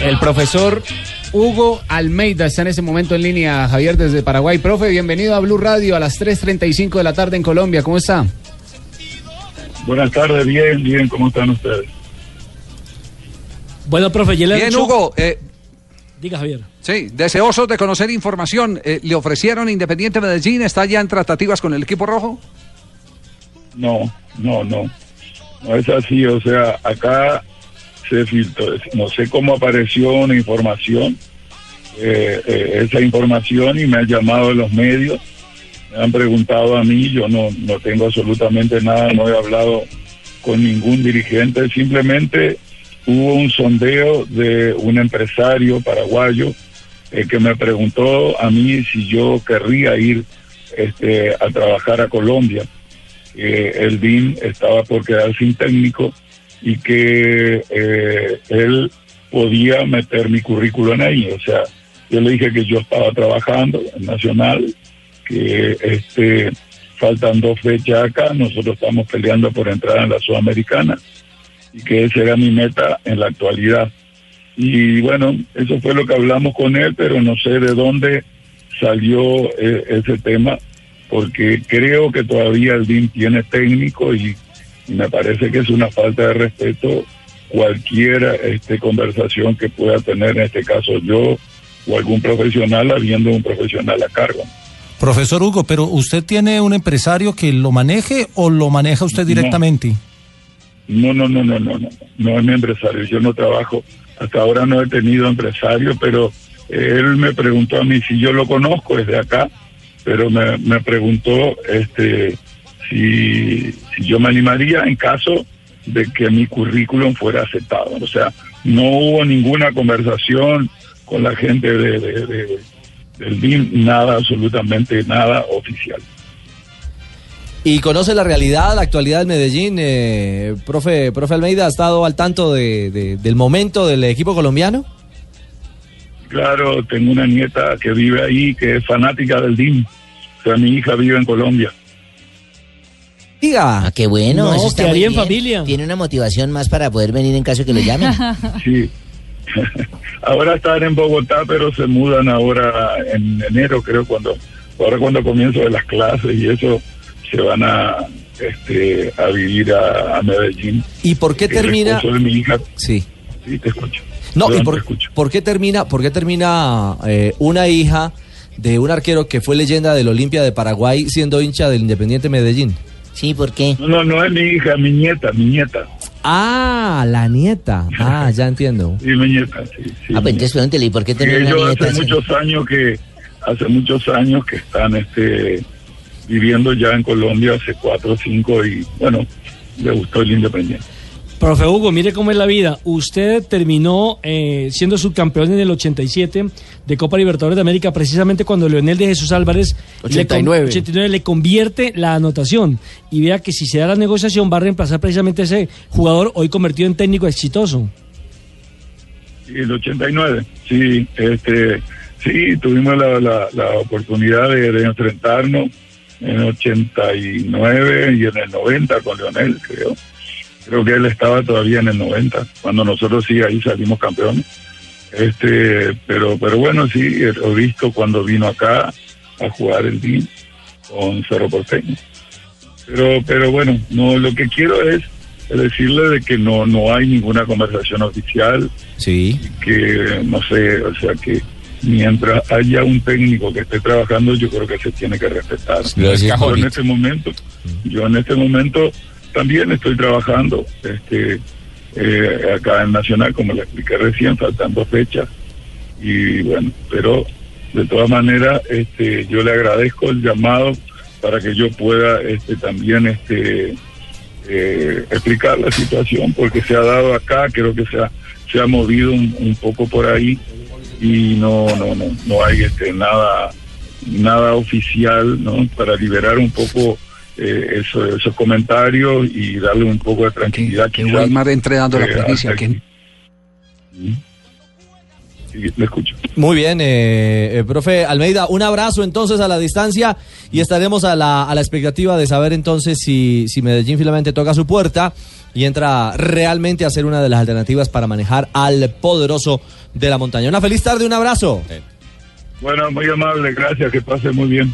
El profesor Hugo Almeida está en ese momento en línea, Javier, desde Paraguay. Profe, bienvenido a Blue Radio a las 3.35 de la tarde en Colombia. ¿Cómo está? Buenas tardes, bien, bien, ¿cómo están ustedes? Bueno, profe, ya le Bien, Hugo. eh, Diga, Javier. sí, deseosos de conocer información. eh, ¿Le ofrecieron Independiente Medellín? ¿Está ya en tratativas con el equipo rojo? No, no, no. No es así, o sea, acá no sé cómo apareció una información, eh, eh, esa información y me han llamado de los medios, me han preguntado a mí, yo no, no tengo absolutamente nada, no he hablado con ningún dirigente, simplemente hubo un sondeo de un empresario paraguayo eh, que me preguntó a mí si yo querría ir este, a trabajar a Colombia. el DIN estaba por quedar sin técnico y que eh, él podía meter mi currículum ahí. O sea, yo le dije que yo estaba trabajando en Nacional, que este faltan dos fechas acá, nosotros estamos peleando por entrar en la Sudamericana y que esa era mi meta en la actualidad. Y bueno, eso fue lo que hablamos con él, pero no sé de dónde salió eh, ese tema, porque creo que todavía el DIN tiene técnico y, y me parece que es una falta de respeto cualquier este, conversación que pueda tener, en este caso yo o algún profesional, habiendo un profesional a cargo. Profesor Hugo, pero ¿usted tiene un empresario que lo maneje o lo maneja usted directamente? No, no, no, no, no, no, no es mi empresario, yo no trabajo, hasta ahora no he tenido empresario, pero eh, él me preguntó a mí si yo lo conozco desde acá, pero me, me preguntó este si, yo me animaría en caso de que mi currículum fuera aceptado. O sea, no hubo ninguna conversación con la gente de, de- de- del BIM, nada, absolutamente nada oficial. ¿Y conoce la realidad, la actualidad del Medellín? Eh, profe, profe Almeida, ¿ha estado al tanto de- de- del momento del equipo colombiano? Claro, tengo una nieta que vive ahí, que es fanática del DIM. O sea, mi hija vive en Colombia. Diga. Ah, qué bueno, No, eso está muy en bien. familia. Tiene una motivación más para poder venir en caso que lo llamen. Sí. ahora están en Bogotá, pero se mudan ahora en enero, creo, cuando ahora cuando comienzo de las clases y eso se van a este a vivir a, a Medellín. ¿Y por qué termina? de mi hija, Sí. sí, te escucho. No, ¿y Perdón, por, te escucho. por qué termina, por qué termina eh, una hija de un arquero que fue leyenda del Olimpia de Paraguay siendo hincha del Independiente Medellín? Sí, ¿por qué? No, no, no es mi hija, mi nieta, mi nieta. Ah, la nieta. Ah, ya entiendo. Sí, mi nieta, sí. sí, Ah, pues entonces pregúntele, ¿y por qué tener una ellos nieta hace muchos años que hace muchos años que están este viviendo ya en Colombia hace cuatro o cinco y bueno le gustó el Independiente Profe Hugo, mire cómo es la vida. Usted terminó eh, siendo subcampeón en el 87 de Copa Libertadores de América, precisamente cuando Leonel de Jesús Álvarez le con- 89. 89 le convierte la anotación. Y vea que si se da la negociación va a reemplazar precisamente a ese jugador hoy convertido en técnico exitoso. y el 89 sí este sí tuvimos la, la, la oportunidad de, de enfrentarnos en el 89 y en el 90 con Leonel creo creo que él estaba todavía en el 90 cuando nosotros sí ahí salimos campeones. Este pero pero bueno sí he visto cuando vino acá a jugar el DIN con Cerro Porteño. Pero pero bueno no lo que quiero es decirle de que no no hay ninguna conversación oficial. Sí. que no sé o sea que mientras haya un técnico que esté trabajando yo creo que se tiene que respetar. Gracias, yo en este momento yo en este momento también estoy trabajando este eh, acá en Nacional como le expliqué recién faltando fechas y bueno pero de todas maneras este yo le agradezco el llamado para que yo pueda este también este eh, explicar la situación porque se ha dado acá creo que se ha se ha movido un, un poco por ahí. Y no no no no hay este nada nada oficial no para liberar un poco eh, eso- esos comentarios y darle un poco de tranquilidad Que quizás, Weimar entre dando la eh, primicia. hasta que- aquí. Sí, le escucho Muy bien, eh, eh, profe Almeida, un abrazo entonces a la distancia y estaremos a la, a la expectativa de saber entonces si, si Medellín finalmente toca su puerta y entra realmente a ser una de las alternativas para manejar al poderoso de la montaña. Una feliz tarde, un abrazo. Bueno, muy amable, gracias, que pase muy bien.